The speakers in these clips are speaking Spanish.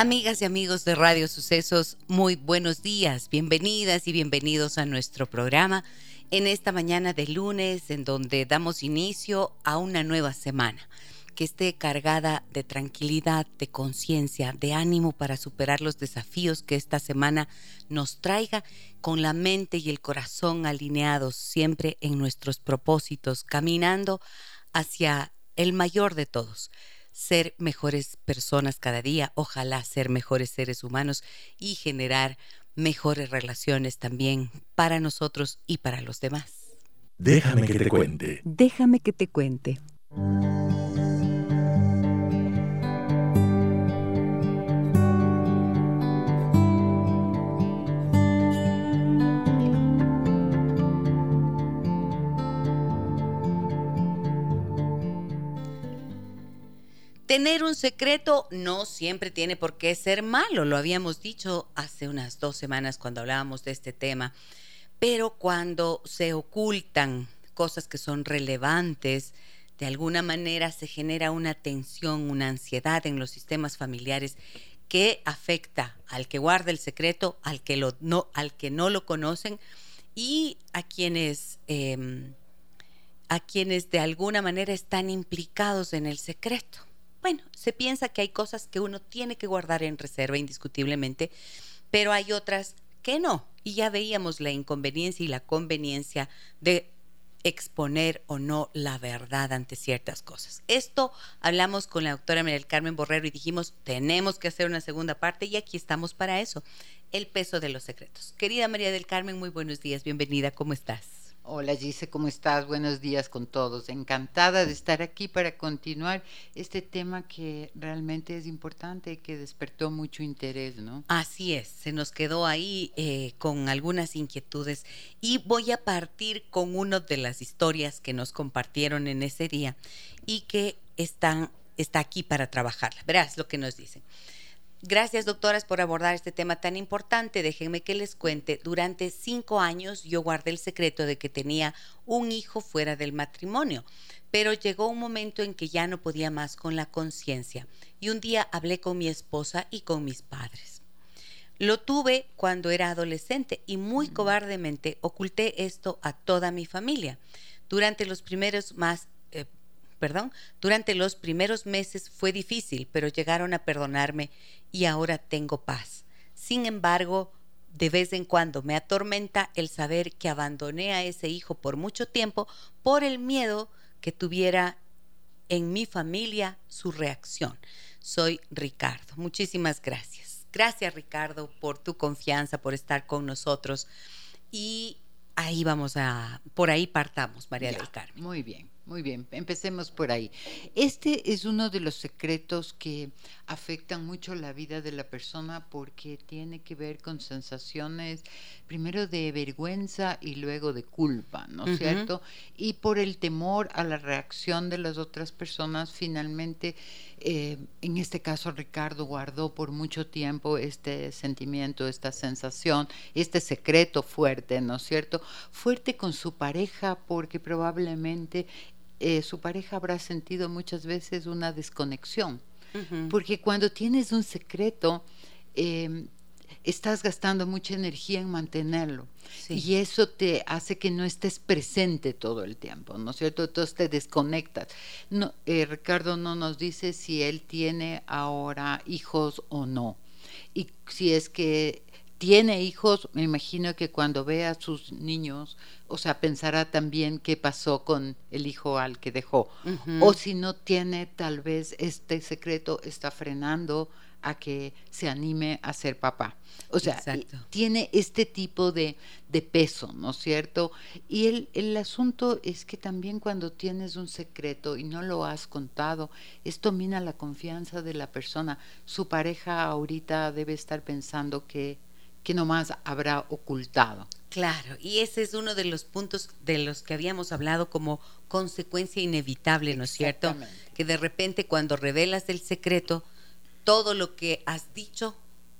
Amigas y amigos de Radio Sucesos, muy buenos días, bienvenidas y bienvenidos a nuestro programa en esta mañana de lunes en donde damos inicio a una nueva semana que esté cargada de tranquilidad, de conciencia, de ánimo para superar los desafíos que esta semana nos traiga con la mente y el corazón alineados siempre en nuestros propósitos, caminando hacia el mayor de todos, ser mejores personas cada día, ojalá ser mejores seres humanos y generar mejores relaciones también para nosotros y para los demás. Déjame que te cuente. Déjame que te cuente. Tener un secreto no siempre tiene por qué ser malo, lo habíamos dicho hace unas dos semanas cuando hablábamos de este tema, pero cuando se ocultan cosas que son relevantes, de alguna manera se genera una tensión, una ansiedad en los sistemas familiares que afecta al que guarda el secreto, al que, no, al que no lo conocen y a quienes, em, a quienes de alguna manera están implicados en el secreto. Bueno, se piensa que hay cosas que uno tiene que guardar en reserva indiscutiblemente, pero hay otras que no. Y ya veíamos la inconveniencia y la conveniencia de exponer o no la verdad ante ciertas cosas. Esto hablamos con la doctora María del Carmen Borrero y dijimos, tenemos que hacer una segunda parte y aquí estamos para eso, el peso de los secretos. Querida María del Carmen, muy buenos días, bienvenida, ¿cómo estás? Hola Gise, ¿cómo estás? Buenos días con todos. Encantada de estar aquí para continuar este tema que realmente es importante y que despertó mucho interés, ¿no? Así es, se nos quedó ahí eh, con algunas inquietudes y voy a partir con una de las historias que nos compartieron en ese día y que están, está aquí para trabajarla. Verás lo que nos dicen. Gracias, doctoras, por abordar este tema tan importante. Déjenme que les cuente. Durante cinco años yo guardé el secreto de que tenía un hijo fuera del matrimonio, pero llegó un momento en que ya no podía más con la conciencia y un día hablé con mi esposa y con mis padres. Lo tuve cuando era adolescente y muy cobardemente oculté esto a toda mi familia. Durante los primeros más eh, perdón, durante los primeros meses fue difícil, pero llegaron a perdonarme y ahora tengo paz. Sin embargo, de vez en cuando me atormenta el saber que abandoné a ese hijo por mucho tiempo por el miedo que tuviera en mi familia su reacción. Soy Ricardo. Muchísimas gracias. Gracias Ricardo por tu confianza, por estar con nosotros. Y ahí vamos a, por ahí partamos, María del Carmen. Muy bien. Muy bien, empecemos por ahí. Este es uno de los secretos que afectan mucho la vida de la persona porque tiene que ver con sensaciones primero de vergüenza y luego de culpa, ¿no es cierto? Y por el temor a la reacción de las otras personas, finalmente, eh, en este caso Ricardo guardó por mucho tiempo este sentimiento, esta sensación, este secreto fuerte, ¿no es cierto? Fuerte con su pareja porque probablemente eh, su pareja habrá sentido muchas veces una desconexión. Porque cuando tienes un secreto, em, estás gastando mucha energía en mantenerlo. Y eso te hace que no estés presente todo el tiempo, ¿no es cierto? Entonces te desconectas. No, eh, Ricardo no nos dice si él tiene ahora hijos o no. Y si es que tiene hijos, me imagino que cuando vea a sus niños, o sea, pensará también qué pasó con el hijo al que dejó. O si no tiene, tal vez este secreto está frenando a que se anime a ser papá. O sea, tiene este tipo de, de, peso, ¿no es cierto? Y el, el asunto es que también cuando tienes un secreto y no lo has contado, esto mina la confianza de la persona. Su pareja ahorita debe estar pensando que que nomás habrá ocultado. Claro, y ese es uno de los puntos de los que habíamos hablado como consecuencia inevitable, ¿no es cierto? Que de repente cuando revelas el secreto, todo lo que has dicho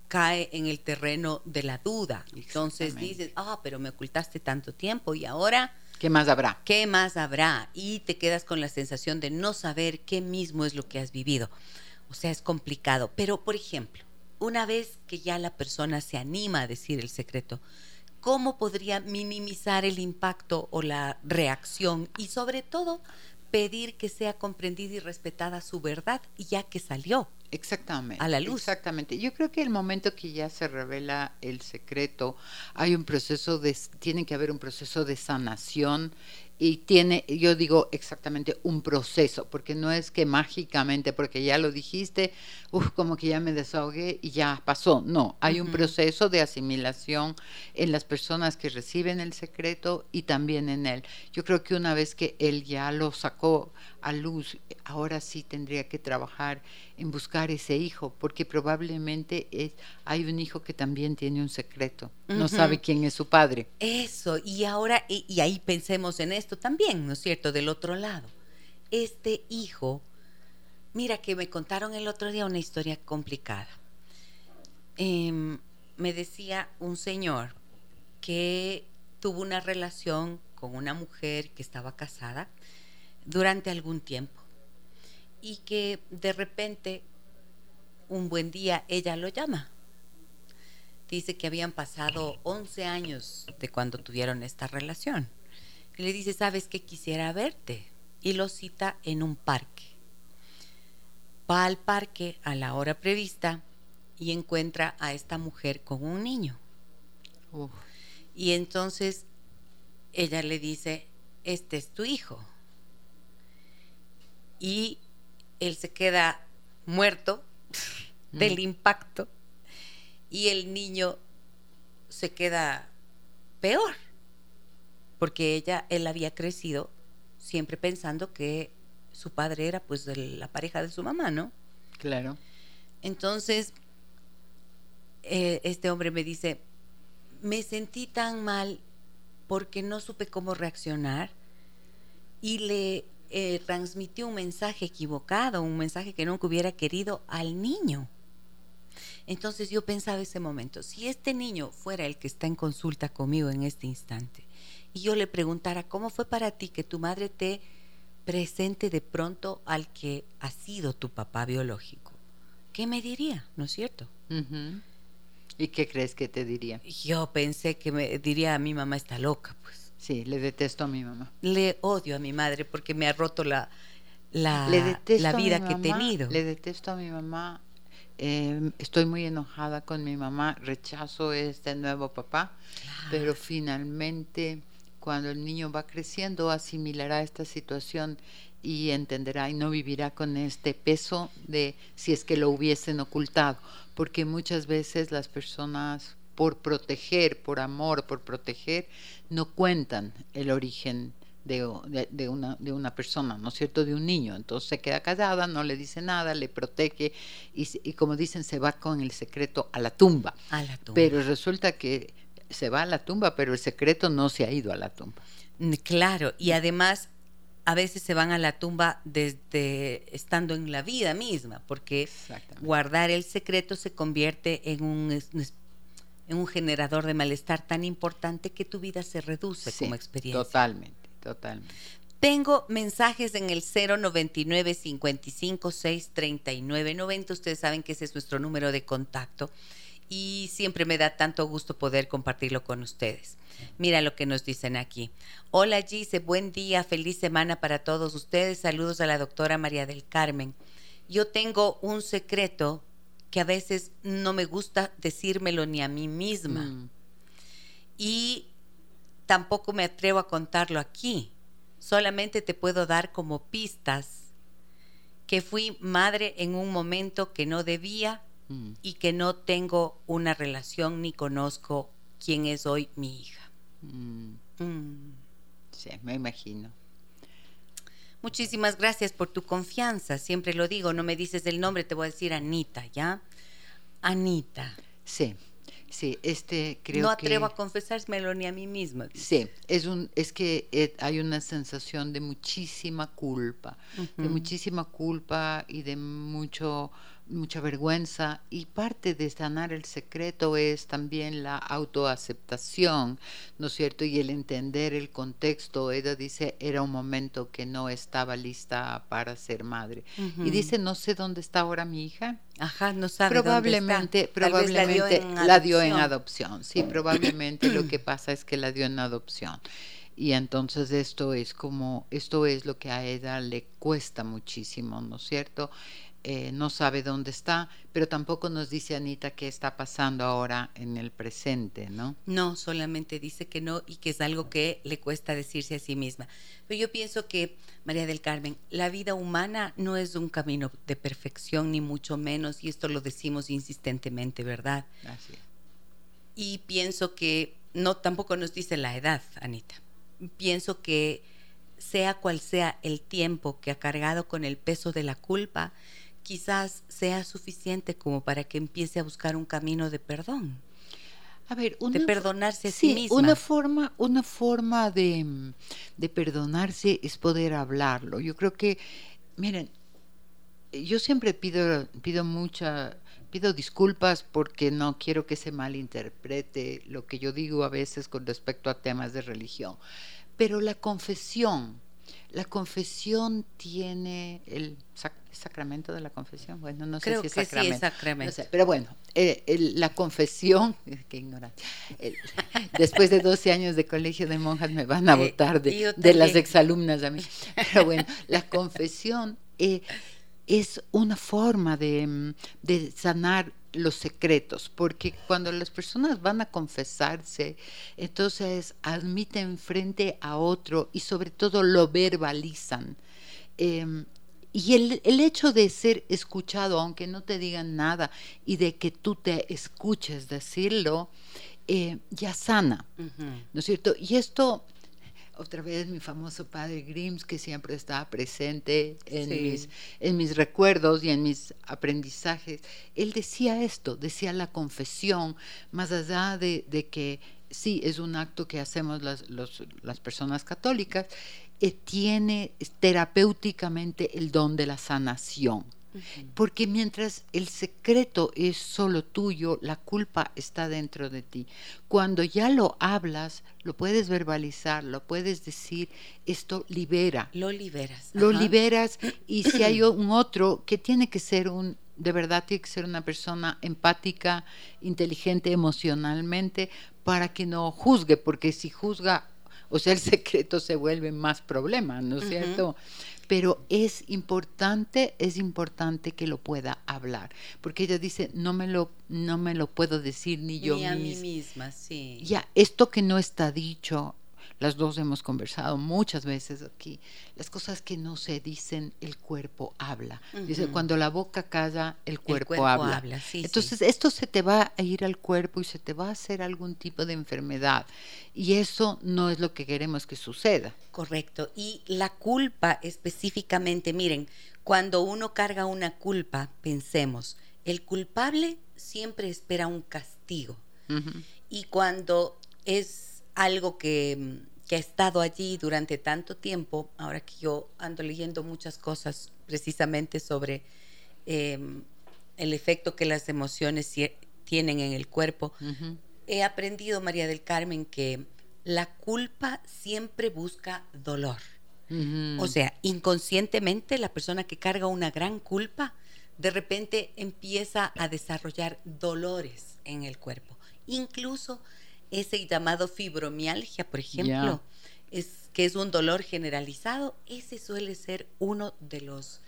cae en el terreno de la duda. Entonces dices, ah, pero me ocultaste tanto tiempo y ahora... ¿Qué más habrá? ¿Qué más habrá? Y te quedas con la sensación de no saber qué mismo es lo que has vivido. O sea, es complicado. Pero, por ejemplo, una vez que ya la persona se anima a decir el secreto, ¿cómo podría minimizar el impacto o la reacción y sobre todo pedir que sea comprendida y respetada su verdad ya que salió? Exactamente. A la luz. Exactamente. Yo creo que el momento que ya se revela el secreto, hay un proceso de, tiene que haber un proceso de sanación y tiene, yo digo exactamente un proceso, porque no es que mágicamente, porque ya lo dijiste, uf, como que ya me desahogué y ya pasó. No, hay un proceso de asimilación en las personas que reciben el secreto y también en él. Yo creo que una vez que él ya lo sacó a luz, ahora sí tendría que trabajar en buscar ese hijo, porque probablemente es, hay un hijo que también tiene un secreto, no sabe quién es su padre. Eso, y ahora, y, ahí pensemos en esto también, ¿no es cierto? Del otro lado, este hijo, mira que me contaron el otro día una historia complicada. Em, me decía un señor que tuvo una relación con una mujer que estaba casada durante algún tiempo y que de repente un buen día ella lo llama. Dice que habían pasado 11 años de cuando tuvieron esta relación. Y le dice, ¿sabes que quisiera verte? Y lo cita en un parque. Va al parque a la hora prevista y encuentra a esta mujer con un niño. Y entonces ella le dice, este es tu hijo. Y él se queda muerto del mm. impacto y el niño se queda peor porque ella él había crecido siempre pensando que su padre era pues la pareja de su mamá no claro entonces eh, este hombre me dice me sentí tan mal porque no supe cómo reaccionar y le eh, transmitió un mensaje equivocado, un mensaje que nunca hubiera querido al niño. Entonces yo pensaba ese momento, si este niño fuera el que está en consulta conmigo en este instante y yo le preguntara, ¿cómo fue para ti que tu madre te presente de pronto al que ha sido tu papá biológico? ¿Qué me diría? ¿No es cierto? ¿Y qué crees que te diría? Yo pensé que me diría, a mi mamá está loca, pues. Sí, le detesto a mi mamá. Le odio a mi madre porque me ha roto la, la, la vida que he tenido. Le detesto a mi mamá. Em, estoy muy enojada con mi mamá. Rechazo este nuevo papá. Pero finalmente, cuando el niño va creciendo, asimilará esta situación y entenderá y no vivirá con este peso de si es que lo hubiesen ocultado. Porque muchas veces las personas por proteger, por amor, por proteger, no cuentan el origen de, una, de una persona, ¿no es cierto?, de un niño. Entonces se queda callada, no le dice nada, le protege y, como dicen, se va con el secreto a la tumba. A la tumba. Pero resulta que se va a la tumba, pero el secreto no se ha ido a la tumba. Claro, y además a veces se van a la tumba desde estando en la vida misma, porque guardar el secreto se convierte en un, en un generador de malestar tan importante que tu vida se reduce como experiencia. Totalmente, totalmente. Tengo mensajes en el 099 55 6 39 90. Ustedes saben que ese es nuestro número de contacto y siempre me da tanto gusto poder compartirlo con ustedes. Mira lo que nos dicen aquí. Hola Gise, buen día, feliz semana para todos ustedes. Saludos a la doctora María del Carmen. Yo tengo un secreto que a veces no me gusta decírmelo ni a mí misma. Mm. Y tampoco me atrevo a contarlo aquí. Solamente te puedo dar como pistas que fui madre en un momento que no debía Mm. y que no tengo una relación ni conozco quién es hoy mi hija. Mm. Mm. Sí, me imagino. Muchísimas gracias por tu confianza. Siempre lo digo, no me dices el nombre, te voy a decir Anita, ¿ya? Anita. Sí, sí, este creo no que... atrevo a confesármelo ni a mí misma. Sí, es, un, es que eh, hay una sensación de muchísima culpa, de muchísima culpa y de mucho mucha vergüenza y parte de sanar el secreto es también la autoaceptación, ¿no es cierto? Y el entender el contexto. Ella dice, era un momento que no estaba lista para ser madre. Y dice, no sé dónde está ahora mi hija. Ajá, no sabe dónde Probablemente, está. Tal vez probablemente la dio en la dio en adopción. adopción. Sí, probablemente lo que pasa es que la dio en adopción. Y entonces esto es como, esto es lo que a ella le cuesta muchísimo, ¿no es cierto? Eh, no sabe dónde está, pero tampoco nos dice Anita qué está pasando ahora en el presente, ¿no? No, solamente dice que no y que es algo que le cuesta decirse a sí misma. Pero yo pienso que, María del Carmen, la vida humana no es un camino de perfección, ni mucho menos, y esto lo decimos insistentemente, ¿verdad? Así es. Y pienso que no tampoco nos dice la edad, Anita. Pienso que sea cual sea el tiempo que ha cargado con el peso de la culpa, quizás sea suficiente como para que empiece a buscar un camino de perdón, A ver, de una, perdonarse a sí, sí, misma. una forma, una forma de, mm, de perdonarse es poder hablarlo. Yo creo que, miren, yo siempre pido, pido mucha, pido disculpas porque no quiero que se malinterprete lo que yo digo a veces con respecto a temas de religión. Pero la confesión, la confesión tiene el sac- sacramento de la confesión. Bueno, no Creo sé si es que sí es sacramento. sacramento. No sé, pero bueno, eh, el- la confesión, qué ignorante. Después de 12 años de colegio de monjas me van a Eh, votar de, de las exalumnas a mí. Pero bueno, la confesión eh, es una forma de, mm, de sanar los secretos, porque cuando las personas van a confesarse, entonces admiten frente a otro y sobre todo lo verbalizan. Em, y el, el hecho de ser escuchado, aunque no te digan nada, y de que tú te escuches decirlo, eh, ya sana. ¿no es cierto? Y esto, otra vez mi famoso padre Grims, que siempre estaba presente en, Sí. mis, en mis recuerdos y en mis aprendizajes, él decía esto, decía la confesión, más allá de, de que sí es un acto que hacemos las, los- las personas católicas, eh, tiene terapéuticamente el don de la sanación. Porque mientras el secreto es solo tuyo, la culpa está dentro de ti. Cuando ya lo hablas, lo puedes verbalizar, lo puedes decir, esto libera. Lo liberas. Lo ajá. liberas y si hay un otro que tiene que ser un, de verdad tiene que ser una persona empática, inteligente emocionalmente, para que no juzgue, porque si juzga, o sea, el secreto se vuelve más problema, ¿no es cierto? Pero es importante, es importante que lo pueda hablar, porque ella dice, no me lo, no me lo puedo decir ni yo Ni a mí mis- misma, sí. ya, esto que no está dicho, las dos hemos conversado muchas veces aquí, las cosas que no se dicen, el cuerpo habla. Dice, cuando la boca calla, el cuerpo, cuerpo habla. habla, sí, sí. Entonces, esto se te va a ir al cuerpo y se te va a hacer algún tipo de enfermedad. Y eso no es lo que queremos que suceda. Correcto. Y la culpa específicamente, miren, cuando uno carga una culpa, pensemos, el culpable siempre espera un castigo. Y cuando es algo que, mm, que ha estado allí durante tanto tiempo, ahora que yo ando leyendo muchas cosas precisamente sobre em, el efecto que las emociones tienen en el cuerpo, he aprendido, María del Carmen, que la culpa siempre busca dolor. O sea, inconscientemente la persona que carga una gran culpa, de repente empieza a desarrollar dolores en el cuerpo. Incluso ese llamado fibromialgia, por ejemplo, es, que es un dolor generalizado, ese suele ser uno de los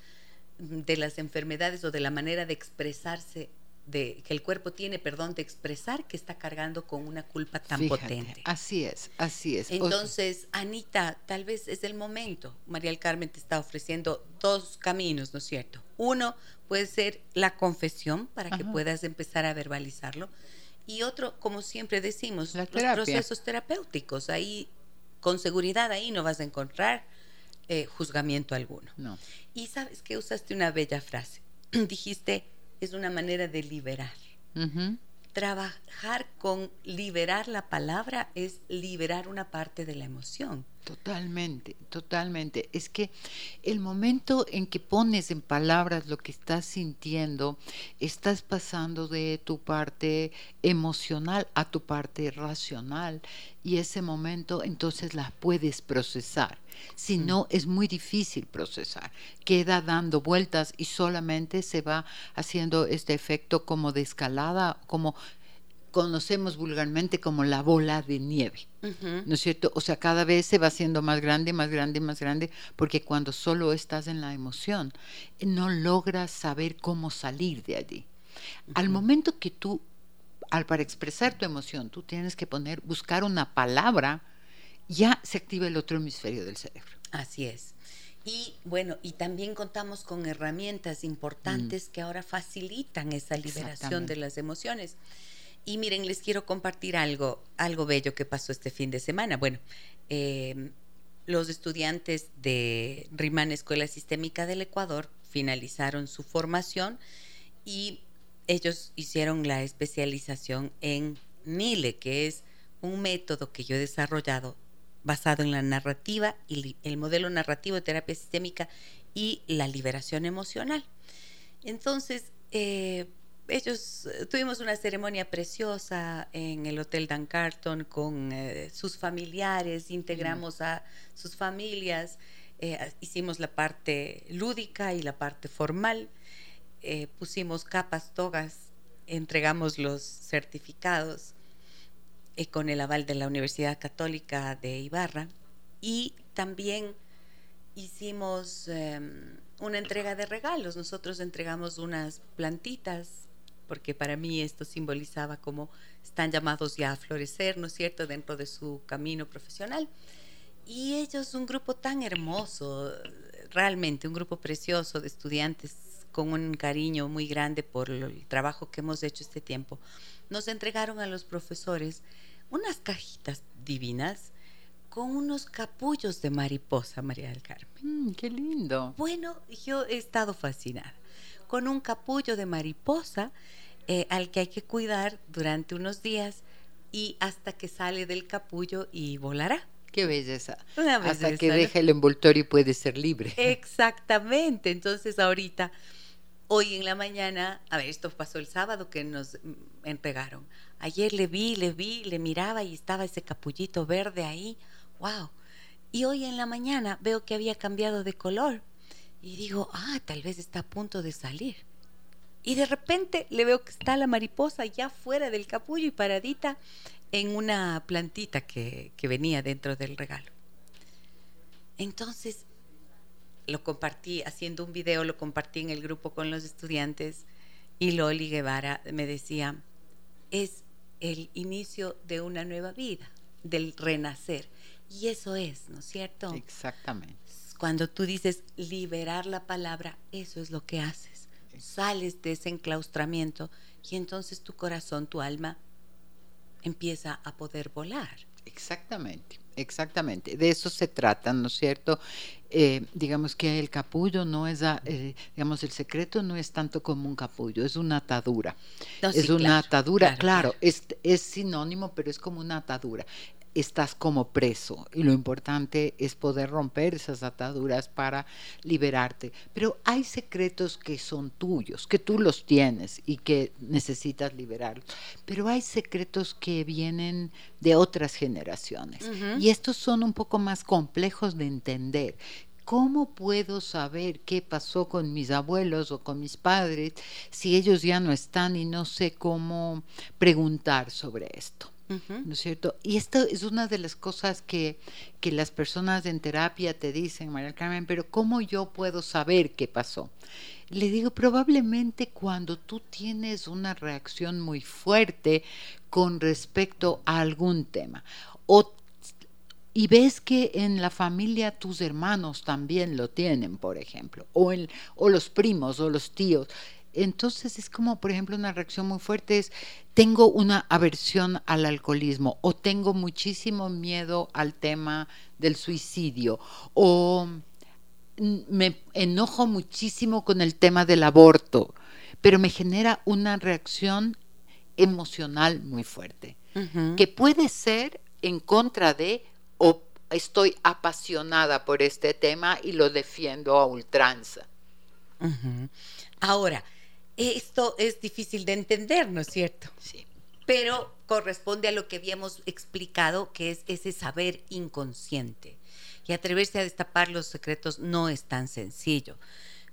de las enfermedades o de la manera de expresarse de que el cuerpo tiene, perdón, de expresar que está cargando con una culpa tan Fíjate, potente. Así es, así es. Entonces, Anita, tal vez es el momento. María del Carmen te está ofreciendo dos caminos, ¿no es cierto? Uno puede ser la confesión para que puedas empezar a verbalizarlo. Y otro, como siempre decimos, los procesos terapéuticos. Ahí, con seguridad, ahí no vas a encontrar eh, juzgamiento alguno. no. Y sabes que usaste una bella frase. Dijiste, es una manera de liberar. Ujú. Trabajar con liberar la palabra es liberar una parte de la emoción. Totalmente, totalmente. Es que el momento en que pones en palabras lo que estás sintiendo, estás pasando de tu parte emocional a tu parte racional y ese momento entonces la puedes procesar. Si no, es muy difícil procesar. Queda dando vueltas y solamente se va haciendo este efecto como de escalada, como conocemos vulgarmente como la bola de nieve. ¿no es cierto? O sea, cada vez se va haciendo más grande, más grande, más grande, porque cuando solo estás en la emoción, no logras saber cómo salir de allí. Al momento que tú, al para expresar tu emoción, tú tienes que poner, buscar una palabra, ya se activa el otro hemisferio del cerebro. Así es. Y bueno, y también contamos con herramientas importantes que ahora facilitan esa liberación de las emociones. Y miren, les quiero compartir algo, algo bello que pasó este fin de semana. Bueno, eh, los estudiantes de RIMAN Escuela Sistémica del Ecuador finalizaron su formación y ellos hicieron la especialización en NILE, que es un método que yo he desarrollado basado en la narrativa y el modelo narrativo de terapia sistémica y la liberación emocional. Entonces, eh, ellos eh, tuvimos una ceremonia preciosa en el Hotel Dan Carlton con eh, sus familiares, integramos a sus familias, eh, hicimos la parte lúdica y la parte formal, eh, pusimos capas, togas, entregamos los certificados eh, con el aval de la Universidad Católica de Ibarra y también hicimos eh, una entrega de regalos. Nosotros entregamos unas plantitas porque para mí esto simbolizaba como están llamados ya a florecer, ¿no es cierto?, dentro de su camino profesional. Y ellos, un grupo tan hermoso, realmente un grupo precioso de estudiantes con un cariño muy grande por el trabajo que hemos hecho este tiempo, nos entregaron a los profesores unas cajitas divinas con unos capullos de mariposa, María del Carmen. Mm, qué lindo. Bueno, yo he estado fascinada con un capullo de mariposa eh, al que hay que cuidar durante unos días y hasta que sale del capullo y volará. Qué belleza. Una Hasta belleza, que ¿no? deja el envoltorio y puede ser libre. Exactamente. Entonces ahorita, hoy en la mañana, a ver, esto pasó el sábado que nos entregaron. Ayer le vi, le vi, le miraba y estaba ese capullito verde ahí. Wow. Y hoy en la mañana veo que había cambiado de color. Y digo, ah, tal vez está a punto de salir. Y de repente le veo que está la mariposa ya fuera del capullo y paradita en una plantita que, que venía dentro del regalo. Entonces lo compartí haciendo un video, lo compartí en el grupo con los estudiantes y Loli Guevara me decía, es el inicio de una nueva vida, del renacer. Y eso es, ¿no es cierto? Exactamente. Cuando tú dices liberar la palabra, eso es lo que haces. Sales de ese enclaustramiento y entonces tu corazón, tu alma empieza a poder volar. Exactamente, exactamente. De eso se trata, ¿no es cierto? Eh, digamos que el capullo no es, a- eh, digamos, el secreto no es tanto como un capullo, es una atadura. No, es sí, una claro, atadura, claro, claro, claro. Es, es sinónimo, pero es como una atadura. Estás como preso y lo importante es poder romper esas ataduras para liberarte. Pero hay secretos que son tuyos, que tú los tienes y que necesitas liberarlos. Pero hay secretos que vienen de otras generaciones y estos son un poco más complejos de entender. ¿Cómo puedo saber qué pasó con mis abuelos o con mis padres si ellos ya no están y no sé cómo preguntar sobre esto? ¿No es cierto? Y esto es una de las cosas que, que las personas en terapia te dicen, María Carmen, pero ¿cómo yo puedo saber qué pasó? Le digo, probablemente cuando tú tienes una reacción muy fuerte con respecto a algún tema, o y ves que en la familia tus hermanos también lo tienen, por ejemplo, o, el, o los primos o los tíos. Entonces es como, por ejemplo, una reacción muy fuerte es, tengo una aversión al alcoholismo o tengo muchísimo miedo al tema del suicidio o me enojo muchísimo con el tema del aborto, pero me genera una reacción emocional muy fuerte, que puede ser en contra de o estoy apasionada por este tema y lo defiendo a ultranza. Ahora, esto es difícil de entender, ¿no es cierto? Sí. Pero corresponde a lo que habíamos explicado, que es ese saber inconsciente. Y atreverse a destapar los secretos no es tan sencillo.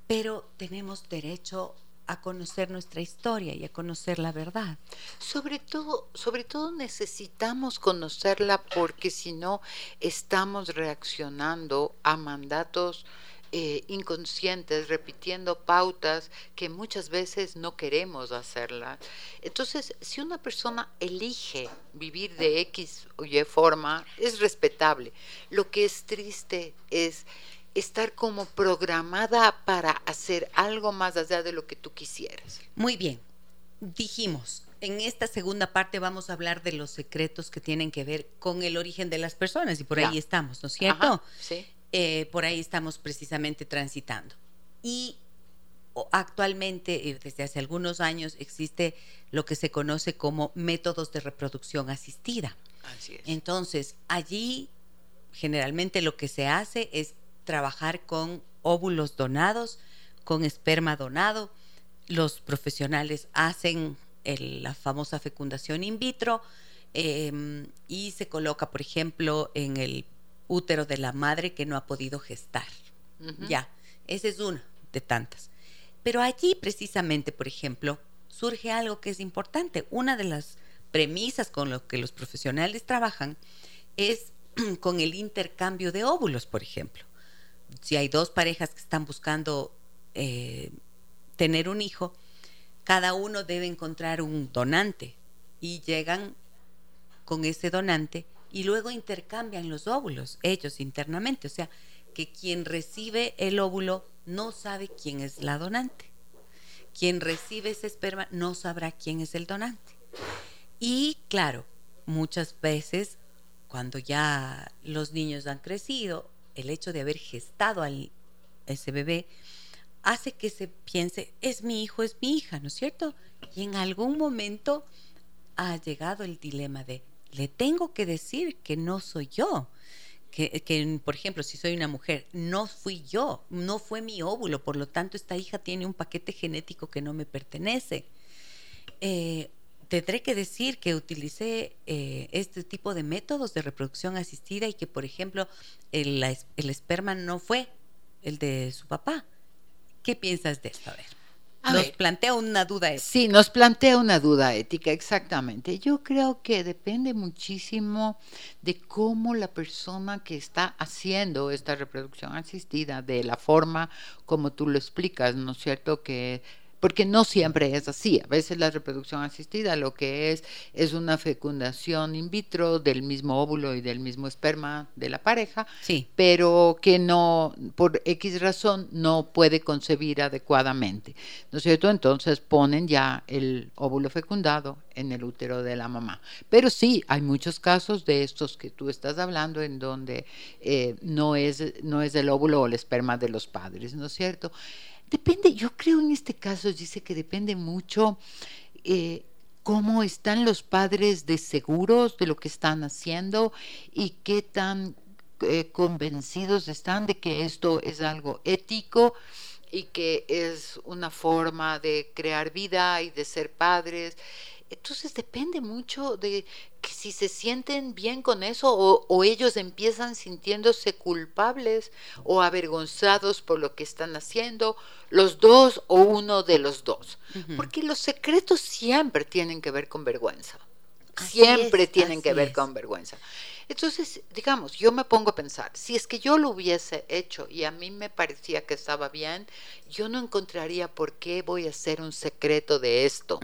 Pero tenemos derecho a conocer nuestra historia y a conocer la verdad. Sobre todo, sobre todo necesitamos conocerla porque si no estamos reaccionando a mandatos eh, inconscientes, repitiendo pautas que muchas veces no queremos hacerlas. Entonces, si una persona elige vivir de X o Y forma, es respetable. Lo que es triste es estar como programada para hacer algo más allá de lo que tú quisieras. Muy bien, dijimos, en esta segunda parte vamos a hablar de los secretos que tienen que ver con el origen de las personas y por ahí estamos, ¿no es cierto? sí. Eh, por ahí estamos precisamente transitando. Y actualmente, eh, desde hace algunos años, existe lo que se conoce como métodos de reproducción asistida. Así es. Entonces, allí generalmente lo que se hace es trabajar con óvulos donados, con esperma donado. Los profesionales hacen la famosa fecundación in vitro em, y se coloca, por ejemplo, en el útero de la madre que no ha podido gestar. Ya, ese es uno de tantas. Pero allí precisamente, por ejemplo, surge algo que es importante. Una de las premisas con lo que los profesionales trabajan es con el intercambio de óvulos, por ejemplo. Si hay dos parejas que están buscando eh, tener un hijo, cada uno debe encontrar un donante y llegan con ese donante y luego intercambian los óvulos ellos internamente. O sea, que quien recibe el óvulo no sabe quién es la donante. Quien recibe ese esperma no sabrá quién es el donante. Y claro, muchas veces cuando ya los niños han crecido, el hecho de haber gestado a ese bebé hace que se piense, es mi hijo, es mi hija, ¿no es cierto? Y en algún momento ha llegado el dilema de, le tengo que decir que no soy yo. Que, por ejemplo, si soy una mujer, no fui yo, no fue mi óvulo, por lo tanto esta hija tiene un paquete genético que no me pertenece. Eh, tendré que decir que utilicé eh, este tipo de métodos de reproducción asistida y que, por ejemplo, el, el esperma no fue el de su papá. ¿Qué piensas de esto? A ver nos plantea una duda ética. Sí, nos plantea una duda ética, exactamente. Yo creo que depende muchísimo de cómo la persona que está haciendo esta reproducción asistida, de la forma como tú lo explicas, ¿no es cierto? Que porque no siempre es así. A veces la reproducción asistida lo que es es una fecundación in vitro del mismo óvulo y del mismo esperma de la pareja, sí. pero que no, por X razón, no puede concebir adecuadamente. ¿No es cierto? Entonces ponen ya el óvulo fecundado en el útero de la mamá. Pero sí, hay muchos casos de estos que tú estás hablando en donde eh, no, es, no es el óvulo o el esperma de los padres, ¿no es cierto? Depende, yo creo en este caso, dice que depende mucho eh, cómo están los padres de seguros de lo que están haciendo y qué tan eh, convencidos están de que esto es algo ético y que es una forma de crear vida y de ser padres. Entonces depende mucho de que si se sienten bien con eso o, ellos empiezan sintiéndose culpables o avergonzados por lo que están haciendo, los dos o uno de los dos. Porque los secretos siempre tienen que ver con vergüenza. siempre tienen que ver con vergüenza. Entonces, digamos, yo me pongo a pensar, si es que yo lo hubiese hecho y a mí me parecía que estaba bien, yo no encontraría por qué voy a hacer un secreto de esto.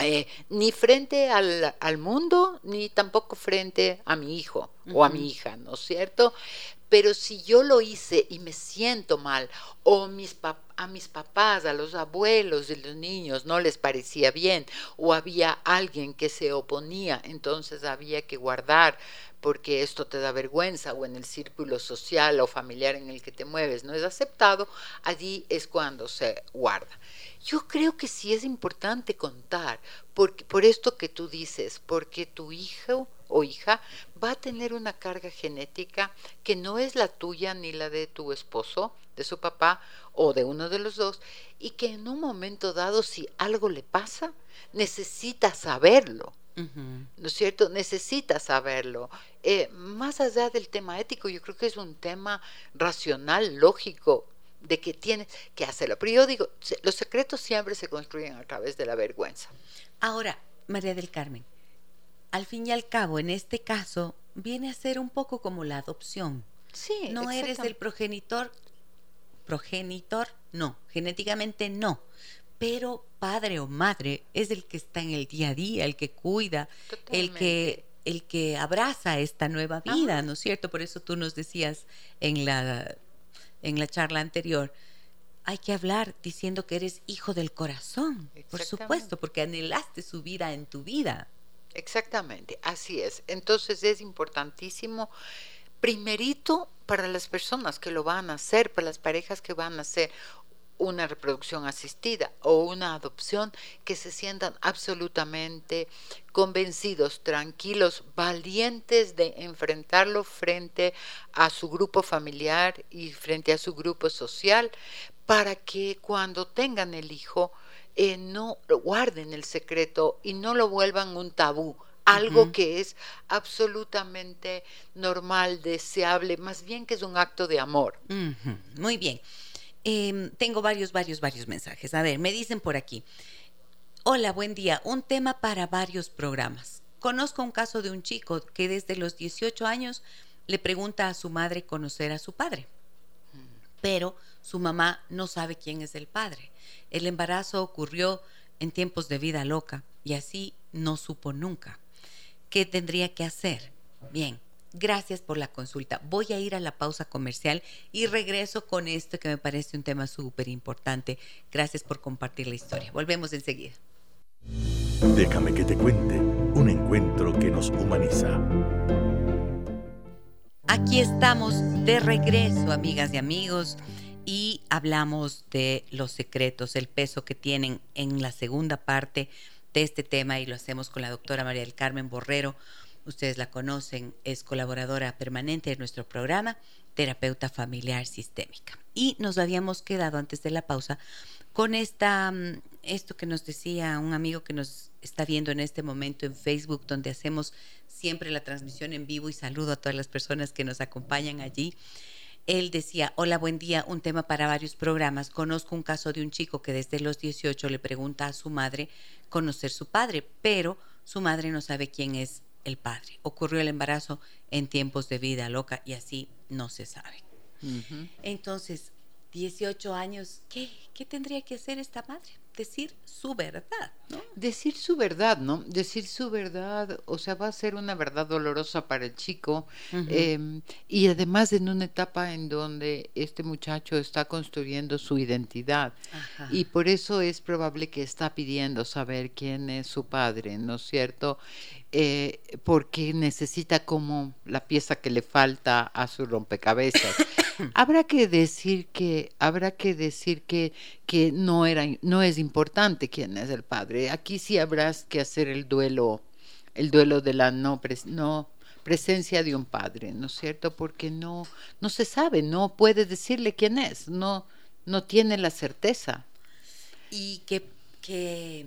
Eh, ni frente al, al, mundo, ni tampoco frente a mi hijo o a mi hija, ¿no es cierto? Pero si yo lo hice y me siento mal, o a mis papás, a los abuelos de los niños no les parecía bien, o había alguien que se oponía, entonces había que guardar porque esto te da vergüenza, o en el círculo social o familiar en el que te mueves no es aceptado, allí es cuando se guarda. Yo creo que sí es importante contar, porque, por esto que tú dices, porque tu hijo o hija va a tener una carga genética que no es la tuya ni la de tu esposo, de su papá o de uno de los dos, y que en un momento dado, si algo le pasa, necesita saberlo. ¿No es cierto? Necesita saberlo. Eh, más allá del tema ético, yo creo que es un tema racional, lógico, de que tienes que hacerlo. Pero yo digo, los secretos siempre se construyen a través de la vergüenza. Ahora, María del Carmen, al fin y al cabo, en este caso, viene a ser un poco como la adopción. Sí, no eres el progenitor, progenitor, no, genéticamente no, pero padre o madre es el que está en el día a día, el que cuida, el que el que abraza esta nueva vida, ¿no es cierto? Por eso tú nos decías en la en la charla anterior, hay que hablar diciendo que eres hijo del corazón, por supuesto, porque anhelaste su vida en tu vida. Exactamente, así es. Entonces es importantísimo, primerito, para las personas que lo van a hacer, para las parejas que van a hacer una reproducción asistida o una adopción, que se sientan absolutamente convencidos, tranquilos, valientes de enfrentarlo frente a su grupo familiar y frente a su grupo social, para que cuando tengan el hijo eh, no guarden el secreto y no lo vuelvan un tabú, algo que es absolutamente normal, deseable, más bien que es un acto de amor. Muy bien. Em, tengo varios, varios, varios mensajes. A ver, me dicen por aquí. Hola, buen día. Un tema para varios programas. Conozco un caso de un chico que desde los 18 años le pregunta a su madre conocer a su padre, pero su mamá no sabe quién es el padre. El embarazo ocurrió en tiempos de vida loca y así no supo nunca. ¿Qué tendría que hacer? Bien, Gracias por la consulta. Voy a ir a la pausa comercial y regreso con esto que me parece un tema súper importante. Gracias por compartir la historia. Volvemos enseguida. Déjame que te cuente un encuentro que nos humaniza. Aquí estamos de regreso, amigas y amigos, y hablamos de los secretos, el peso que tienen en la segunda parte de este tema y lo hacemos con la doctora María del Carmen Borrero ustedes la conocen, es colaboradora permanente de nuestro programa, terapeuta familiar sistémica. Y nos habíamos quedado antes de la pausa con esta, mm, esto que nos decía un amigo que nos está viendo en este momento en Facebook, donde hacemos siempre la transmisión en vivo y saludo a todas las personas que nos acompañan allí. Él decía, hola, buen día, un tema para varios programas. Conozco un caso de un chico que desde los 18 le pregunta a su madre conocer su padre, pero su madre no sabe quién es el padre. Ocurrió el embarazo en tiempos de vida loca y así no se sabe. Entonces, 18 años, ¿qué, ¿qué tendría que hacer esta madre? Decir su verdad, ¿no? Decir su verdad, ¿no? Decir su verdad, o sea, va a ser una verdad dolorosa para el chico em, y además en una etapa en donde este muchacho está construyendo su identidad y por eso es probable que está pidiendo saber quién es su padre, ¿no es cierto? Eh, porque necesita como la pieza que le falta a su rompecabezas. habrá que decir que habrá que decir que, que no era no es importante quién es el padre. Aquí sí habrá que hacer el duelo el duelo de la no, no presencia de un padre, ¿no es cierto? Porque no no se sabe, no puede decirle quién es, no no tiene la certeza. Y que que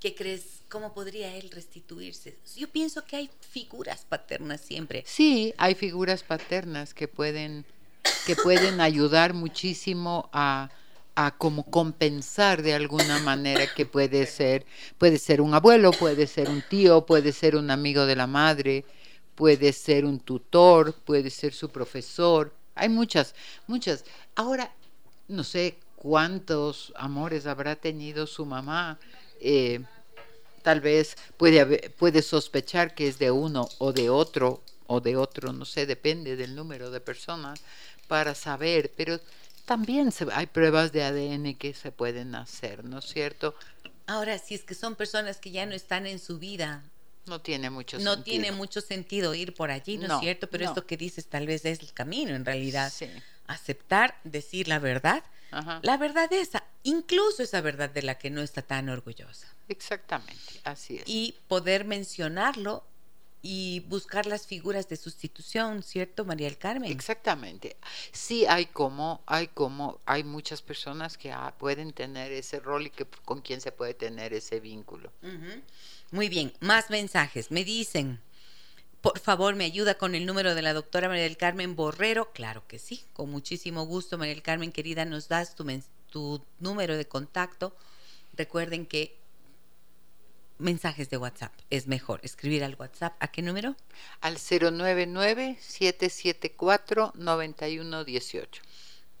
¿qué crees ¿cómo podría él restituirse? Yo pienso que hay figuras paternas siempre. Sí, hay figuras paternas que pueden, que pueden ayudar muchísimo a, a como compensar de alguna manera que puede ser, puede ser un abuelo, puede ser un tío, puede ser un amigo de la madre, puede ser un tutor, puede ser su profesor. Hay muchas, muchas. Ahora, no sé cuántos amores habrá tenido su mamá. Eh, tal vez puede, puede sospechar que es de uno o de otro, o de otro, no sé, depende del número de personas para saber, pero también se, hay pruebas de ADN que se pueden hacer, ¿no es cierto? Ahora, si es que son personas que ya no están en su vida, no tiene mucho no tiene mucho sentido ir por allí, ¿no, es cierto? Pero esto que dices tal vez es el camino en realidad. Aceptar, decir la verdad. La verdad esa, incluso esa verdad de la que no está tan orgullosa. Exactamente, así es. Y poder mencionarlo y buscar las figuras de sustitución, ¿cierto, María del Carmen? Exactamente. Sí hay como, hay como, hay muchas personas que ah, pueden tener ese rol y que con quien se puede tener ese vínculo. Muy bien, más mensajes. Me dicen, por favor, me ayuda con el número de la doctora María del Carmen Borrero. Claro que sí, con muchísimo gusto, María del Carmen, querida, nos das tu, tu número de contacto. Recuerden que mensajes de WhatsApp. Es mejor escribir al WhatsApp. ¿A qué número? Al 099-774-9118.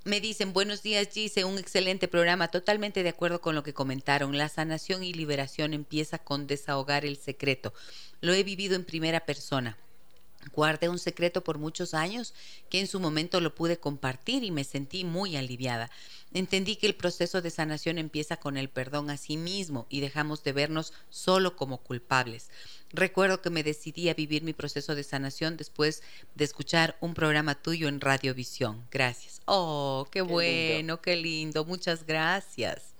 Me dicen, buenos días Gise, un excelente programa, totalmente de acuerdo con lo que comentaron. La sanación y liberación empieza con desahogar el secreto. Lo he vivido en primera persona. Guardé un secreto por muchos años que en su momento lo pude compartir y me sentí muy aliviada. Entendí que el proceso de sanación empieza con el perdón a sí mismo y dejamos de vernos solo como culpables. Recuerdo que me decidí a vivir mi proceso de sanación después de escuchar un programa tuyo en Radiovisión. Gracias. Oh, qué, bueno, qué lindo. Muchas gracias.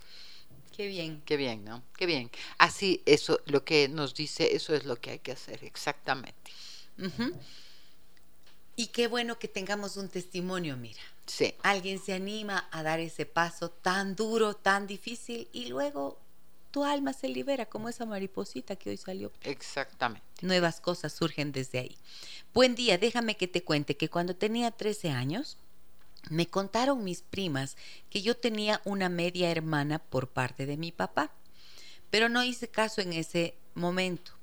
Qué bien. Qué bien, ¿no? Qué bien. Así, eso, lo que nos dice, eso es lo que hay que hacer, exactamente. Y qué bueno que tengamos un testimonio, mira. Sí. Alguien se anima a dar ese paso tan duro, tan difícil y luego tu alma se libera como esa mariposita que hoy salió. Exactamente. Nuevas cosas surgen desde ahí. Buen día, déjame que te cuente que cuando tenía 13 años, me contaron mis primas que yo tenía una media hermana por parte de mi papá, pero no hice caso en ese momento.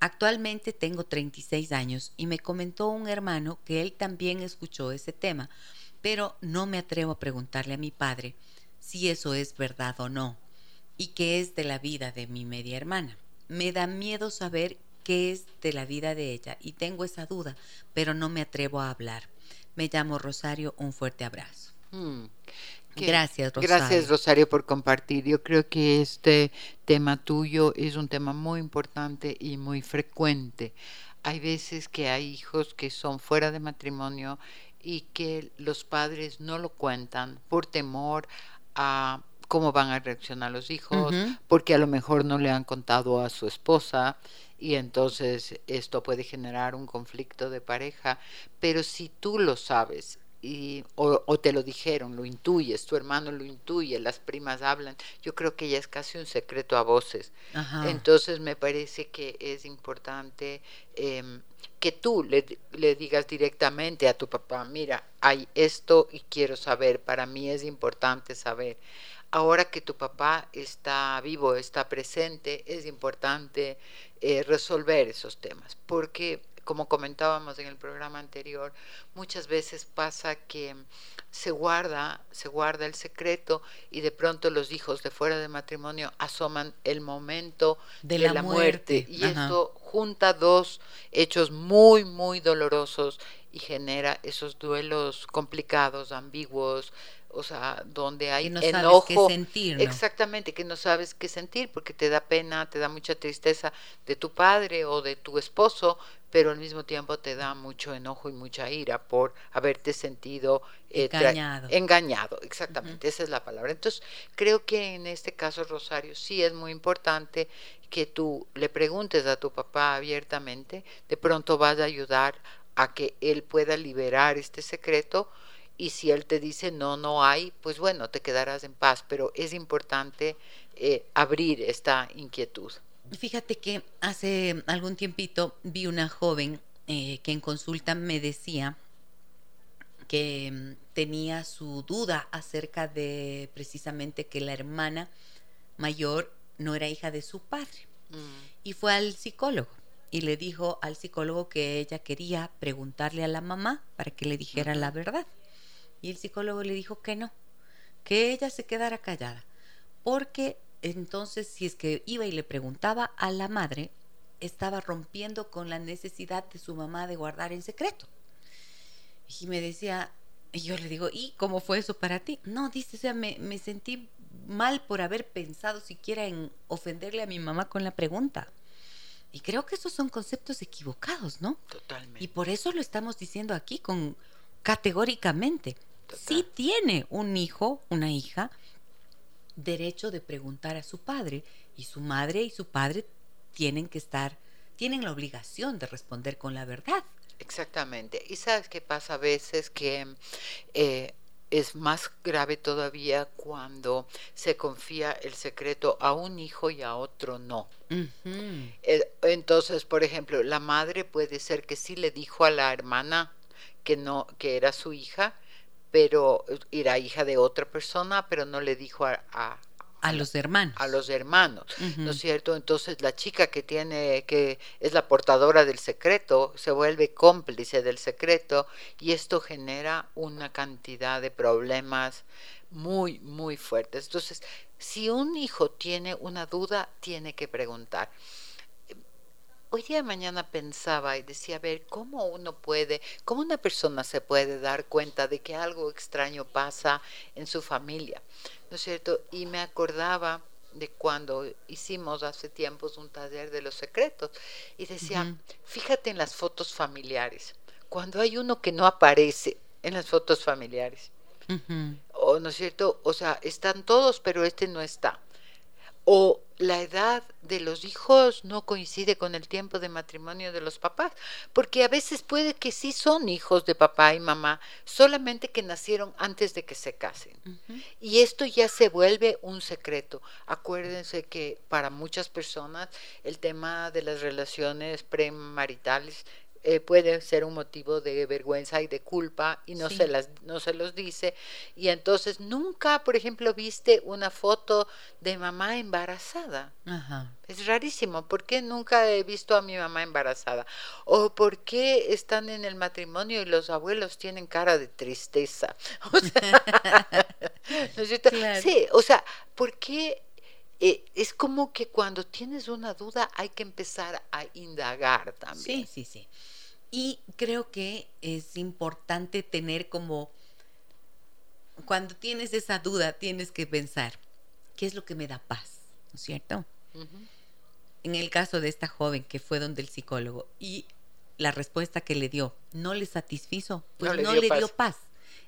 Actualmente tengo 36 años y me comentó un hermano que él también escuchó ese tema, pero no me atrevo a preguntarle a mi padre si eso es verdad o no y qué es de la vida de mi media hermana. Me da miedo saber qué es de la vida de ella y tengo esa duda, pero no me atrevo a hablar. Me llamo Rosario, un fuerte abrazo. Gracias, Rosario. Gracias, Rosario, por compartir. Yo creo que este tema tuyo es un tema muy importante y muy frecuente. Hay veces que hay hijos que son fuera de matrimonio y que los padres no lo cuentan por temor a cómo van a reaccionar los hijos, porque a lo mejor no le han contado a su esposa y entonces esto puede generar un conflicto de pareja, pero si tú lo sabes y, o, te lo dijeron, lo intuyes, tu hermano lo intuye, las primas hablan, yo creo que ya es casi un secreto a voces. Entonces me parece que es importante em, que tú le, le, digas directamente a tu papá, mira, hay esto y quiero saber, para mí es importante saber. Ahora que tu papá está vivo, está presente, es importante eh, resolver esos temas, porque como comentábamos en el programa anterior, muchas veces pasa que se guarda, se guarda el secreto y de pronto los hijos de fuera de matrimonio asoman el momento de, la, muerte, y esto junta dos hechos muy muy dolorosos y genera esos duelos complicados, ambiguos, o sea, donde hay no enojo, sabes qué sentir, exactamente, que no sabes qué sentir porque te da pena, te da mucha tristeza de tu padre o de tu esposo, pero al mismo tiempo te da mucho enojo y mucha ira por haberte sentido eh, engañado. engañado, exactamente, esa es la palabra. Entonces, creo que en este caso, Rosario, sí es muy importante que tú le preguntes a tu papá abiertamente, de pronto vas a ayudar a que él pueda liberar este secreto y si él te dice no, no hay, pues bueno, te quedarás en paz, pero es importante eh, abrir esta inquietud. Fíjate que hace algún tiempito vi una joven eh, que en consulta me decía que mm, tenía su duda acerca de precisamente que la hermana mayor no era hija de su padre. Mm. Y fue al psicólogo y le dijo al psicólogo que ella quería preguntarle a la mamá para que le dijera la verdad. Y el psicólogo le dijo que no, que ella se quedara callada, porque entonces si es que iba y le preguntaba a la madre, estaba rompiendo con la necesidad de su mamá de guardar en secreto. Y me decía, y yo le digo, ¿y cómo fue eso para ti? No, dice, o sea, me, me sentí mal por haber pensado siquiera en ofenderle a mi mamá con la pregunta. Y creo que esos son conceptos equivocados, ¿no? Totalmente. Y por eso lo estamos diciendo aquí con categóricamente. Si Total. tiene un hijo, una hija, derecho de preguntar a su padre y su madre y su padre tienen que estar, tienen la obligación de responder con la verdad. Exactamente. Y sabes qué pasa a veces que eh, es más grave todavía cuando se confía el secreto a un hijo y a otro no. Eh, Entonces, por ejemplo, la madre puede ser que sí le dijo a la hermana que no, que era su hija, pero era hija de otra persona, pero no le dijo a, a- A los hermanos. a los hermanos. ¿no es cierto? Entonces la chica que tiene, que es la portadora del secreto, se vuelve cómplice del secreto y esto genera una cantidad de problemas muy, muy fuertes. Entonces, si un hijo tiene una duda, tiene que preguntar. Hoy día de mañana pensaba y decía, a ver, ¿cómo uno puede, cómo una persona se puede dar cuenta de que algo extraño pasa en su familia? ¿No es cierto? Y me acordaba de cuando hicimos hace tiempos un taller de los secretos y decía, fíjate en las fotos familiares, cuando hay uno que no aparece en las fotos familiares, Ujú. o no es cierto, o sea, están todos, pero este no está. O la edad de los hijos no coincide con el tiempo de matrimonio de los papás, porque a veces puede que sí son hijos de papá y mamá, solamente que nacieron antes de que se casen. Y esto ya se vuelve un secreto. Acuérdense que para muchas personas el tema de las relaciones premaritales eh, puede ser un motivo de vergüenza y de culpa y no Sí. se las no se los dice y entonces nunca por ejemplo viste una foto de mamá embarazada Ajá. es rarísimo ¿por qué nunca he visto a mi mamá embarazada? o ¿por qué están en el matrimonio y los abuelos tienen cara de tristeza? O sea, ¿no es cierto? Claro. sí o sea ¿por qué eh, es como que cuando tienes una duda hay que empezar a indagar también Sí, sí, sí. Y creo que es importante tener como, cuando tienes esa duda, tienes que pensar, ¿qué es lo que me da paz? ¿No es cierto? En el caso de esta joven que fue donde el psicólogo y la respuesta que le dio no le satisfizo, pues No no le dio, paz.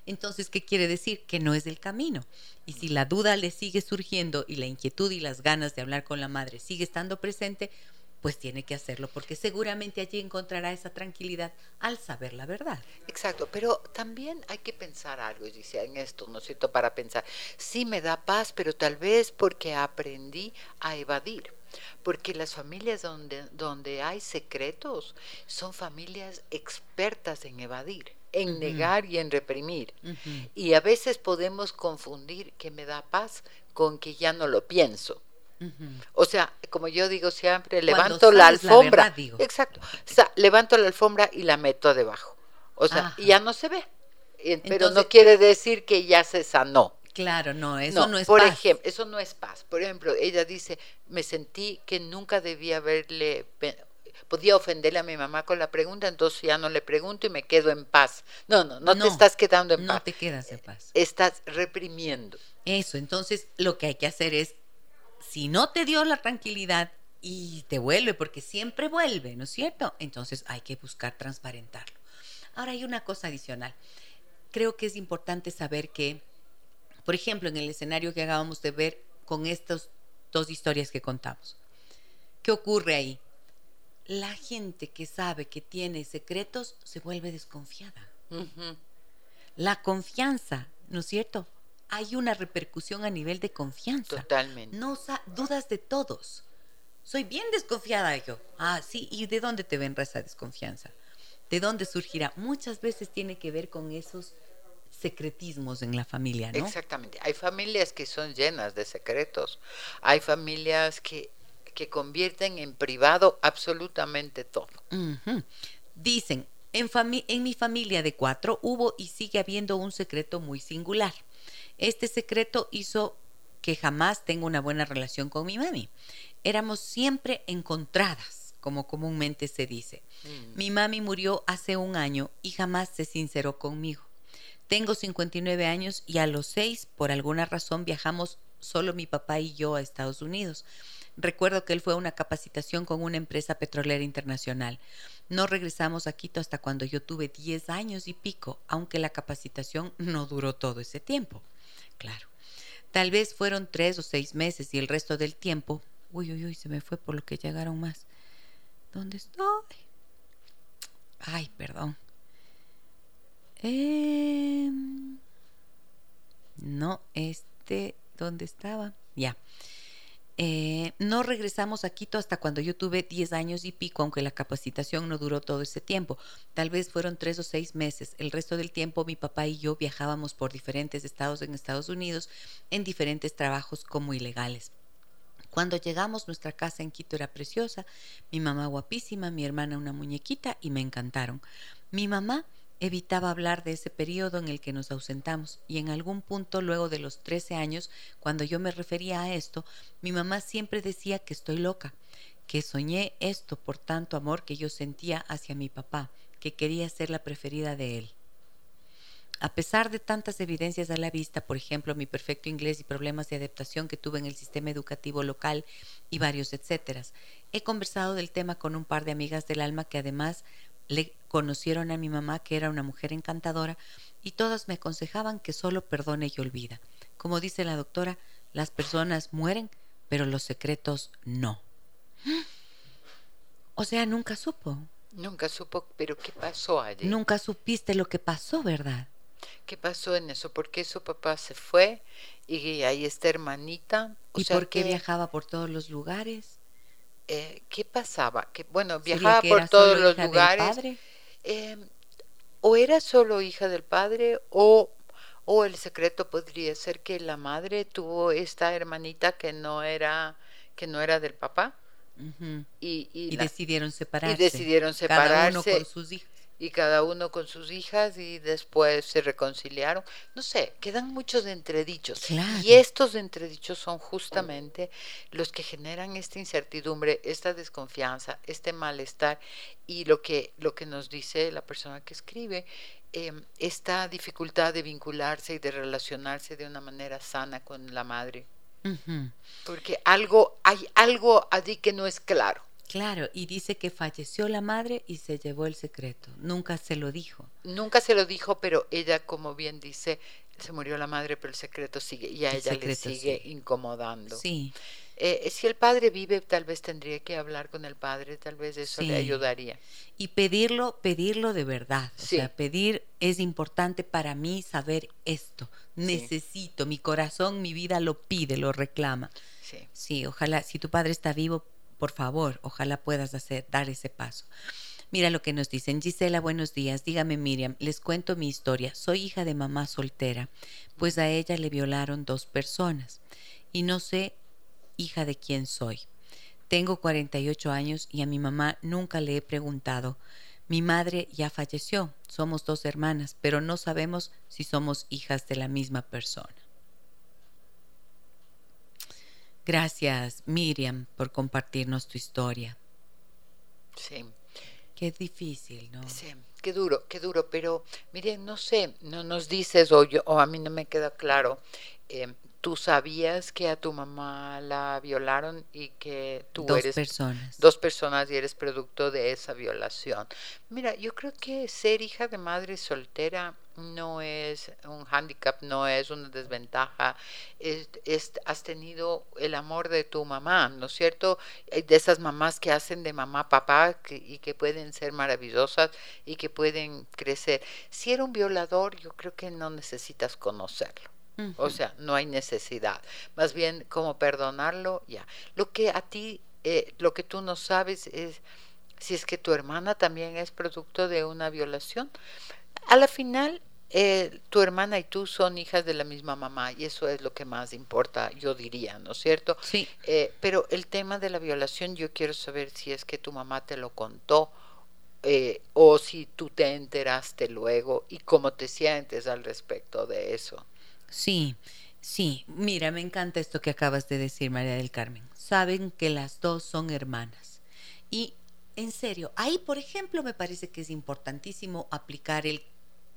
Entonces, ¿qué quiere decir? Que no es el camino. Y si la duda le sigue surgiendo y la inquietud y las ganas de hablar con la madre sigue estando presente, pues tiene que hacerlo, porque seguramente allí encontrará esa tranquilidad al saber la verdad. Exacto, pero también hay que pensar algo, dice en esto, ¿no es cierto? Para pensar, sí me da paz, pero tal vez porque aprendí a evadir. Porque las familias donde, donde hay secretos son familias expertas en evadir, en negar y en reprimir. Y a veces podemos confundir que me da paz con que ya no lo pienso. O sea, como yo digo siempre, levanto la la alfombra. verdad, digo. Exacto. O sea, levanto la alfombra y la meto debajo. O sea, Ajá. y ya no se ve. Eh, Pero no quiere decir que ya se sanó. Claro, no, eso no, es por paz. ejemplo, eso no es paz. Por ejemplo, ella dice, me sentí que nunca debía haberle, podía ofenderle a mi mamá con la pregunta, entonces ya no le pregunto y me quedo en paz. No, no, no, te No, estás quedando en no paz. te quedas en paz. Estás reprimiendo. Eso, entonces lo que hay que hacer es, si no te dio la tranquilidad y te vuelve, porque siempre vuelve, ¿no es cierto? Entonces hay que buscar transparentarlo. Ahora hay una cosa adicional. Creo que es importante saber que, por ejemplo, en el escenario que acabamos de ver con estas dos historias que contamos, ¿qué ocurre ahí? La gente que sabe que tiene secretos se vuelve desconfiada la confianza, ¿no es cierto? Hay una repercusión a nivel de confianza. Totalmente. No dudas de todos. Soy bien desconfiada yo. Ah, sí, ¿y de dónde te vendrá esa desconfianza? ¿De dónde surgirá? Muchas veces tiene que ver con esos secretismos en la familia, ¿no? Exactamente. Hay familias que son llenas de secretos. Hay familias que, que convierten en privado absolutamente todo. Dicen, en, mi familia de cuatro hubo y sigue habiendo un secreto muy singular. Este secreto hizo que jamás tenga una buena relación con mi mami. Éramos siempre encontradas, como comúnmente se dice. Mi mami murió hace un año y jamás se sinceró conmigo. Tengo 59 años y a los seis, por alguna razón, viajamos solo mi papá y yo a Estados Unidos. Recuerdo que él fue a una capacitación con una empresa petrolera internacional. No regresamos a Quito hasta cuando yo tuve 10 años y pico, aunque la capacitación no duró todo ese tiempo. Claro. Tal vez fueron tres o seis meses y el resto del tiempo. Uy, uy, uy, se me fue por lo que llegaron más. ¿Dónde estoy? Ay, perdón. Em, no, este, ¿dónde estaba? Ya. Eh, no regresamos a Quito hasta cuando yo tuve 10 años y pico, aunque la capacitación no duró todo ese tiempo. Tal vez fueron tres o seis meses. El resto del tiempo mi papá y yo viajábamos por diferentes estados en Estados Unidos en diferentes trabajos como ilegales. Cuando llegamos, nuestra casa en Quito era preciosa, mi mamá guapísima, mi hermana una muñequita y me encantaron. Mi mamá evitaba hablar de ese periodo en el que nos ausentamos y en algún punto luego de los 13 años, cuando yo me refería a esto, mi mamá siempre decía que estoy loca, que soñé esto por tanto amor que yo sentía hacia mi papá, que quería ser la preferida de él. A pesar de tantas evidencias a la vista, por ejemplo, mi perfecto inglés y problemas de adaptación que tuve en el sistema educativo local y varios etcéteras, he conversado del tema con un par de amigas del alma que además le conocieron a mi mamá que era una mujer encantadora y todas me aconsejaban que solo perdone y olvida. Como dice la doctora, las personas mueren, pero los secretos no. O sea, nunca supo. Nunca supo, pero ¿qué pasó allí? Nunca supiste lo que pasó, ¿verdad? ¿Qué pasó en eso? ¿Por qué su papá se fue y ahí está hermanita? O ¿Y sea por qué que, viajaba por todos los lugares? Eh, ¿Qué pasaba? Que bueno, ¿Sería viajaba que por todos los lugares. eh, o era solo hija del padre o, o el secreto podría ser que la madre tuvo esta hermanita que no era que no era del papá y, y Y, la- decidieron separarse. decidieron Cada uno separarse. con sus hijos. Y cada uno con sus hijas y después se reconciliaron. No sé, quedan muchos entredichos. Claro. Y estos entredichos son justamente los que generan esta incertidumbre, esta desconfianza, este malestar y lo que, lo que nos dice la persona que escribe, eh, esta dificultad de vincularse y de relacionarse de una manera sana con la madre. Porque algo, hay algo allí que no es claro. Claro, y dice que falleció la madre y se llevó el secreto. Nunca se lo dijo. Nunca se lo dijo, pero ella, como bien dice, se murió la madre, pero el secreto sigue y a El ella le sigue sigue. incomodando. Sí, Eh, si el padre vive, tal vez tendría que hablar con el padre, tal vez eso le ayudaría. y pedirlo, pedirlo de verdad. O Sí. sea, pedir es importante para mí saber esto. Necesito, mi corazón, mi vida lo pide, lo reclama. Sí. Sí, ojalá, si tu padre está vivo, por favor, ojalá puedas hacer, dar ese paso. Mira lo que nos dicen. Gisela, buenos días. Dígame, Miriam, les cuento mi historia. Soy hija de mamá soltera, pues a ella le violaron dos personas. Y no sé, hija de quién soy. Tengo 48 años y a mi mamá nunca le he preguntado. Mi madre ya falleció, somos dos hermanas, pero no sabemos si somos hijas de la misma persona. Gracias, Miriam, por compartirnos tu historia. Sí, Qué difícil, ¿no? sí, qué duro, qué duro, pero miren, no sé, no nos dices o, yo, o a mí no me queda claro, eh, tú sabías que a tu mamá la violaron y que tú Dos eres personas. dos personas y eres producto de esa violación. Mira, yo creo que ser hija de madre soltera no es un hándicap, no es una desventaja. Es, es- has tenido el amor de tu mamá, ¿no es cierto? Eh, De esas mamás que hacen de mamá papá que- y que pueden ser maravillosas y que pueden crecer. Si era un violador, yo creo que no necesitas conocerlo. O sea, no hay necesidad. Más bien, como perdonarlo, ya. Lo que a ti, eh, lo que tú no sabes es si es que tu hermana también es producto de una violación. A la final, eh, tu hermana y tú son hijas de la misma mamá y eso es lo que más importa, yo diría, ¿no es cierto? Sí. Eh, pero el tema de la violación, yo quiero saber si es que tu mamá te lo contó eh, o si tú te enteraste luego y cómo te sientes al respecto de eso. Sí, sí. Mira, me encanta esto que acabas de decir, María del Carmen. Saben que las dos son hermanas. Y en serio, ahí, por ejemplo, me parece que es importantísimo aplicar el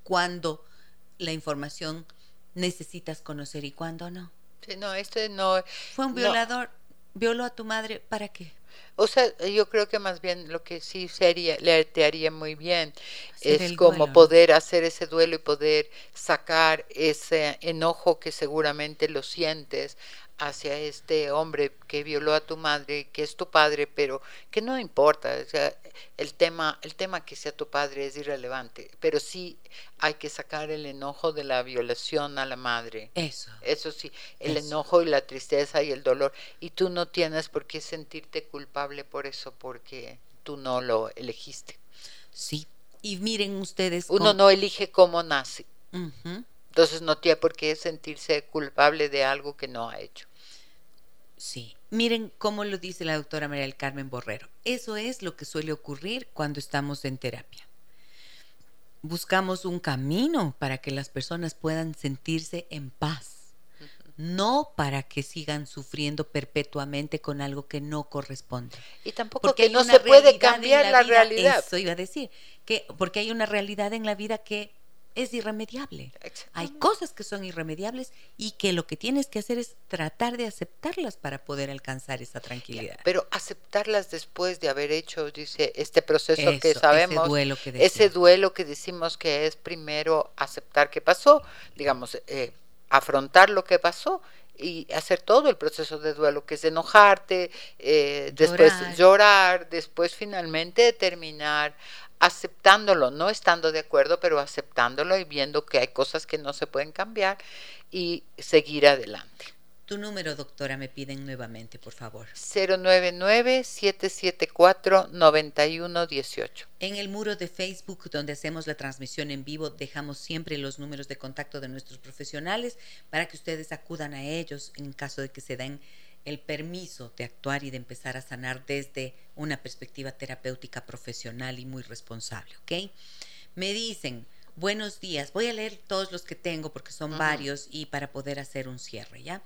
cuándo la información necesitas conocer y cuándo no. Sí, no, este no. Fue un no. violador, violó a tu madre, ¿para qué? O sea, yo creo que más bien lo que sí sería, le te haría muy bien Hacer es como poder hacer ese duelo y poder sacar ese enojo que seguramente lo sientes hacia este hombre que violó a tu madre, que es tu padre, pero que no importa, o sea, el tema, el tema que sea tu padre es irrelevante, pero sí hay que sacar el enojo de la violación a la madre. Eso. Eso sí, el Eso. enojo y la tristeza y el dolor. Y tú no tienes por qué sentirte culpable por eso, porque tú no lo elegiste. Sí. Y miren ustedes. Uno no elige cómo nace. Entonces no tiene por qué sentirse culpable de algo que no ha hecho. Sí, miren cómo lo dice la doctora María del Carmen Borrero. Eso es lo que suele ocurrir cuando estamos en terapia. Buscamos un camino para que las personas puedan sentirse en paz, no para que sigan sufriendo perpetuamente con algo que no corresponde. Y tampoco Porque que no se puede cambiar la, vida, realidad. Eso iba a decir, que porque hay una realidad en la vida que es irremediable. Hay cosas que son irremediables y que lo que tienes que hacer es tratar de aceptarlas para poder alcanzar esa tranquilidad. Pero aceptarlas después de haber hecho, dice, este proceso Eso, que sabemos, ese duelo que ese duelo que decimos que es primero aceptar que pasó, digamos, eh, afrontar lo que pasó y hacer todo el proceso de duelo, que es enojarte, eh, después llorar, después finalmente terminar aceptándolo, no estando de acuerdo, pero aceptándolo y viendo que hay cosas que no se pueden cambiar y seguir adelante. Tu número, doctora, me piden nuevamente, por favor. 099-774-9118. En el muro de Facebook donde hacemos la transmisión en vivo dejamos siempre los números de contacto de nuestros profesionales para que ustedes acudan a ellos en caso de que se den el permiso de actuar y de empezar a sanar desde una perspectiva terapéutica profesional y muy responsable, ¿ok? Me dicen, buenos días, voy a leer todos los que tengo porque son varios y para poder hacer un cierre, ¿ya?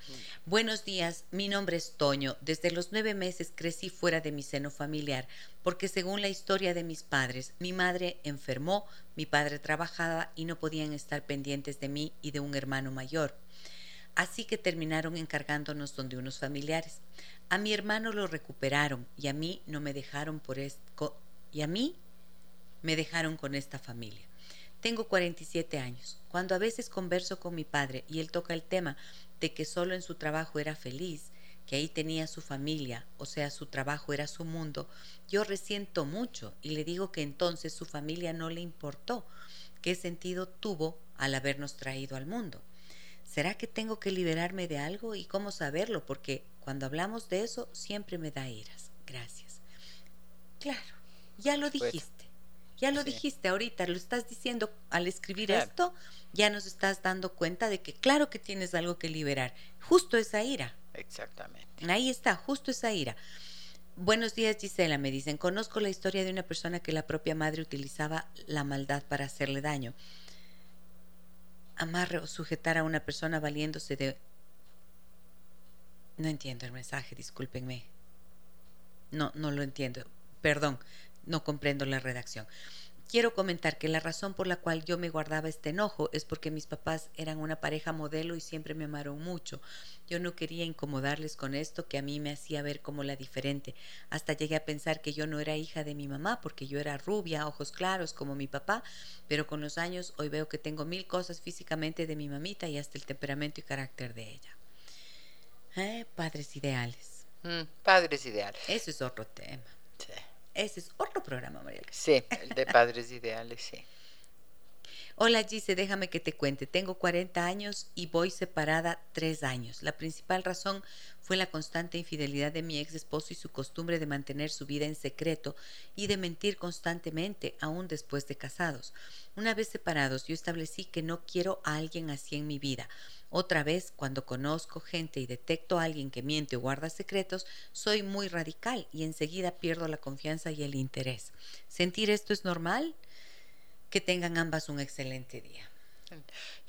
Buenos días, mi nombre es Toño. Desde los nueve meses crecí fuera de mi seno familiar porque según la historia de mis padres, mi madre enfermó, mi padre trabajaba y no podían estar pendientes de mí y de un hermano mayor. Así que terminaron encargándonos donde unos familiares. A mi hermano lo recuperaron y a mí no me dejaron por esto y a mí me dejaron con esta familia. Tengo 47 años. Cuando a veces converso con mi padre y él toca el tema de que solo en su trabajo era feliz, que ahí tenía su familia, o sea, su trabajo era su mundo, yo resiento mucho y le digo que entonces su familia no le importó. ¿Qué sentido tuvo al habernos traído al mundo? ¿Será que tengo que liberarme de algo y cómo saberlo? Porque cuando hablamos de eso siempre me da iras. Gracias. Claro, ya lo Bueno, dijiste. Ya lo sí. dijiste ahorita, lo estás diciendo al escribir Claro. esto, ya nos estás dando cuenta de que claro que tienes algo que liberar. Justo esa ira. Exactamente. Ahí está, justo esa ira. Buenos días, Gisela, me dicen. Conozco la historia de una persona que la propia madre utilizaba la maldad para hacerle daño. Amarre o sujetar a una persona valiéndose de... No entiendo el mensaje, discúlpenme. No, no lo entiendo. Perdón, no comprendo la redacción. Quiero comentar que la razón por la cual yo me guardaba este enojo es porque mis papás eran una pareja modelo y siempre me amaron mucho. Yo no quería incomodarles con esto que a mí me hacía ver como la diferente. Hasta llegué a pensar que yo no era hija de mi mamá porque yo era rubia, ojos claros como mi papá, pero con los años hoy veo que tengo mil cosas físicamente de mi mamita y hasta el temperamento y carácter de ella. Eh, padres ideales. Mm, padres ideales. Eso es otro tema. Sí. Ese es otro programa, María. Sí, el de padres ideales, sí. Hola Gise, déjame que te cuente. Tengo 40 años y voy separada tres años. La principal razón fue la constante infidelidad de mi ex esposo y su costumbre de mantener su vida en secreto y de mentir constantemente, aún después de casados. Una vez separados, yo establecí que no quiero a alguien así en mi vida. Otra vez, cuando conozco gente y detecto a alguien que miente o guarda secretos, soy muy radical y enseguida pierdo la confianza y el interés. ¿Sentir esto es normal? Que tengan ambas un excelente día.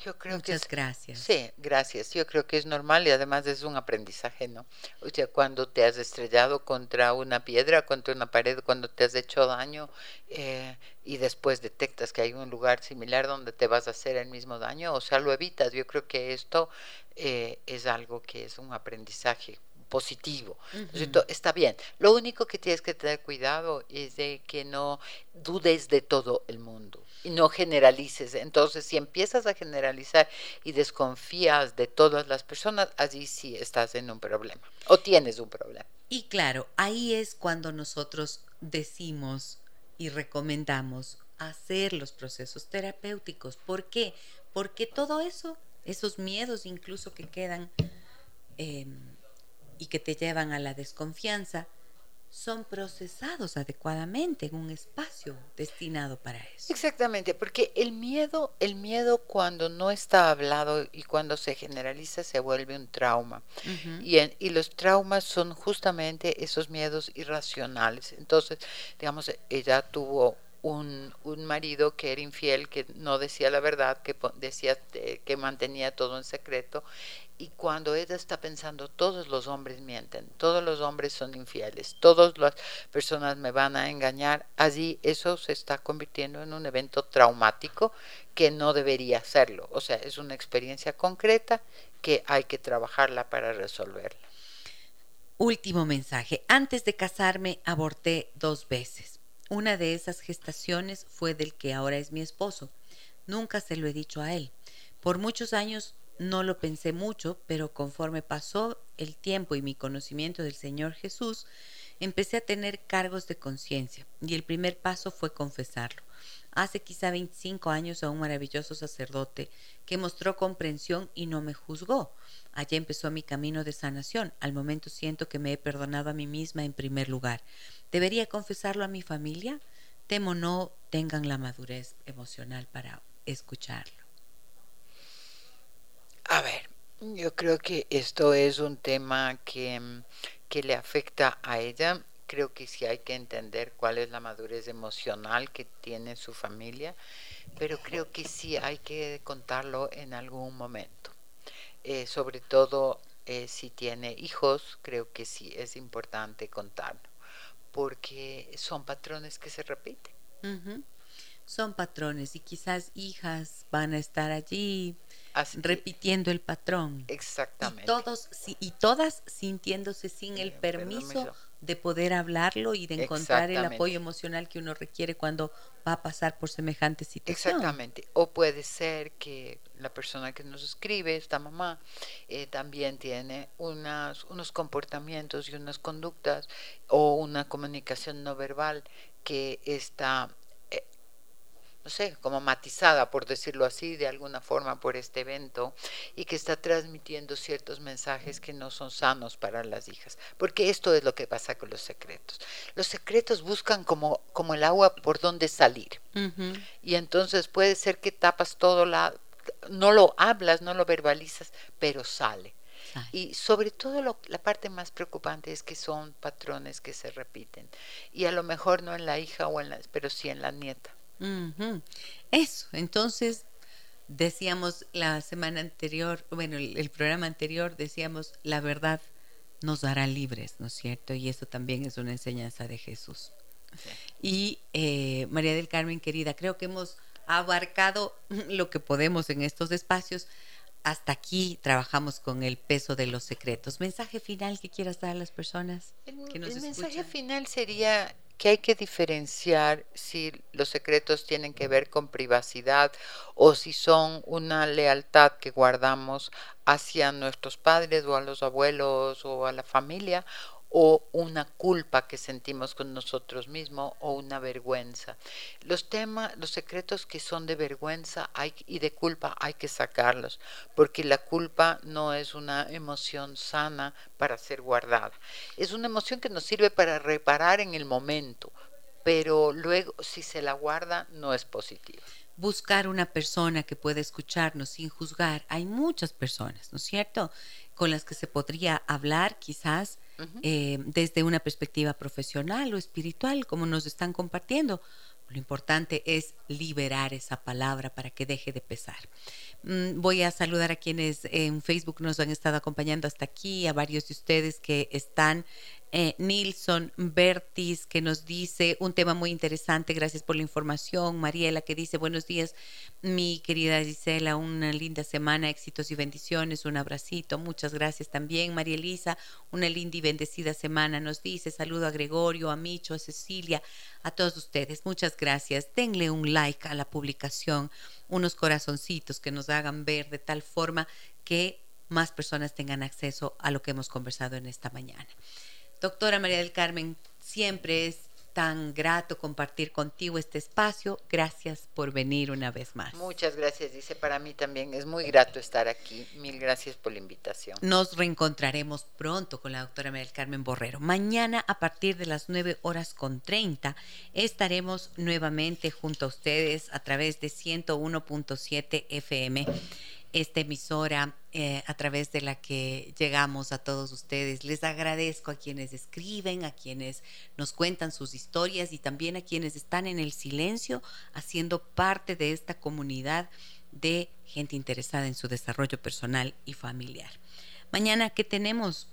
Yo creo Muchas que gracias. Sí, gracias. Yo creo que es normal y además es un aprendizaje, ¿no? O sea, cuando te has estrellado contra una piedra, contra una pared, cuando te has hecho daño eh, y después detectas que hay un lugar similar donde te vas a hacer el mismo daño, o sea, lo evitas. Yo creo que esto eh, es algo que es un aprendizaje positivo. Uh Está bien. Lo único que tienes que tener cuidado es de que no dudes de todo el mundo y no generalices. Entonces, si empiezas a generalizar y desconfías de todas las personas, allí sí estás en un problema o tienes un problema. Y claro, ahí es cuando nosotros decimos y recomendamos hacer los procesos terapéuticos. ¿Por qué? Porque todo eso, esos miedos incluso que quedan eh, y que te llevan a la desconfianza, son procesados adecuadamente en un espacio destinado para eso. Exactamente, porque el miedo, el miedo cuando no está hablado y cuando se generaliza se vuelve un trauma. Uh -huh. y, en, y los traumas son justamente esos miedos irracionales. Entonces, digamos, ella tuvo un, un, marido que era infiel, que no decía la verdad, que decía eh, que mantenía todo en secreto. Y cuando ella está pensando, todos los hombres mienten, todos los hombres son infieles, todas las personas me van a engañar, allí eso se está convirtiendo en un evento traumático que no debería serlo. O sea, es una experiencia concreta que hay que trabajarla para resolverla. Último mensaje. Antes de casarme aborté dos veces. Una de esas gestaciones fue del que ahora es mi esposo. Nunca se lo he dicho a él. Por muchos años no lo pensé mucho, pero conforme pasó el tiempo y mi conocimiento del Señor Jesús, empecé a tener cargos de conciencia y el primer paso fue confesarlo. Hace quizá 25 años a un maravilloso sacerdote que mostró comprensión y no me juzgó. Allí empezó mi camino de sanación. Al momento siento que me he perdonado a mí misma en primer lugar. ¿Debería confesarlo a mi familia? Temo no tengan la madurez emocional para escucharlo. A ver, yo creo que esto es un tema que, que le afecta a ella. Creo que sí hay que entender cuál es la madurez emocional que tiene su familia, pero creo que sí hay que contarlo en algún momento. Eh, sobre todo eh, si tiene hijos, creo que sí es importante contarlo, porque son patrones que se repiten. Son patrones y quizás hijas van a estar allí Así repitiendo el patrón. Exactamente. Y, todos, y todas sintiéndose sin el permiso, permiso, de poder hablarlo y de encontrar el apoyo emocional que uno requiere cuando va a pasar por semejante situación. Exactamente. O puede ser que la persona que nos escribe, esta mamá, eh, también tiene unas, unos comportamientos y unas conductas o una comunicación no verbal que está no sé, como matizada, por decirlo así, de alguna forma por este evento y que está transmitiendo ciertos mensajes que no son sanos para las hijas. Porque esto es lo que pasa con los secretos. Los secretos buscan como, como el agua por donde salir. Uh -huh. Y entonces puede ser que tapas todo, la, no lo hablas, no lo verbalizas, pero sale. Ay. Y sobre todo lo, la parte más preocupante es que son patrones que se repiten. Y a lo mejor no en la hija, o en la, pero sí en la nieta. Uh -huh. Eso, entonces decíamos la semana anterior, bueno, el, el, programa anterior decíamos, la verdad nos hará libres, ¿no es cierto? Y eso también es una enseñanza de Jesús. Sí. Y eh, María del Carmen, querida, creo que hemos abarcado lo que podemos en estos espacios. Hasta aquí trabajamos con el peso de los secretos. ¿Mensaje final que quieras dar a las personas? Que nos el escuchan? mensaje final sería que hay que diferenciar si los secretos tienen que ver con privacidad o si son una lealtad que guardamos hacia nuestros padres o a los abuelos o a la familia o una culpa que sentimos con nosotros mismos o una vergüenza. Los temas, los secretos que son de vergüenza hay, y de culpa hay que sacarlos, porque la culpa no es una emoción sana para ser guardada. Es una emoción que nos sirve para reparar en el momento, pero luego si se la guarda no es positiva buscar una persona que pueda escucharnos sin juzgar. Hay muchas personas, ¿no es cierto?, con las que se podría hablar quizás eh, desde una perspectiva profesional o espiritual, como nos están compartiendo. Lo importante es liberar esa palabra para que deje de pesar. Mm, voy a saludar a quienes en Facebook nos han estado acompañando hasta aquí, a varios de ustedes que están eh, Nilson Bertis, que nos dice un tema muy interesante, gracias por la información. Mariela, que dice, buenos días, mi querida Gisela, una linda semana, éxitos y bendiciones, un abracito, muchas gracias también. María Elisa, una linda y bendecida semana, nos dice, saludo a Gregorio, a Micho, a Cecilia, a todos ustedes, muchas gracias. Denle un like a la publicación, unos corazoncitos que nos hagan ver de tal forma que más personas tengan acceso a lo que hemos conversado en esta mañana. Doctora María del Carmen, siempre es tan grato compartir contigo este espacio. Gracias por venir una vez más. Muchas gracias, dice para mí también. Es muy grato estar aquí. Mil gracias por la invitación. Nos reencontraremos pronto con la doctora María del Carmen Borrero. Mañana a partir de las 9 horas con 30 estaremos nuevamente junto a ustedes a través de 101.7 FM esta emisora eh, a través de la que llegamos a todos ustedes. Les agradezco a quienes escriben, a quienes nos cuentan sus historias y también a quienes están en el silencio haciendo parte de esta comunidad de gente interesada en su desarrollo personal y familiar. Mañana, ¿qué tenemos?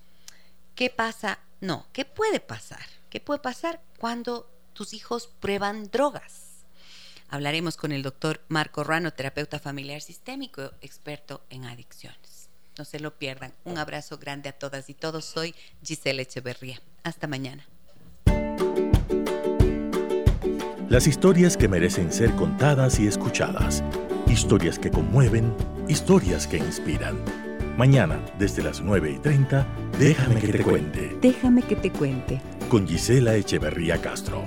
¿Qué pasa? No, ¿qué puede pasar? ¿Qué puede pasar cuando tus hijos prueban drogas? Hablaremos con el doctor Marco Rano, terapeuta familiar sistémico, experto en adicciones. No se lo pierdan. Un abrazo grande a todas y todos. Soy Giselle Echeverría. Hasta mañana. Las historias que merecen ser contadas y escuchadas. Historias que conmueven, historias que inspiran. Mañana, desde las 9 y 30, déjame que te cuente. Déjame que te cuente. Con Gisela Echeverría Castro.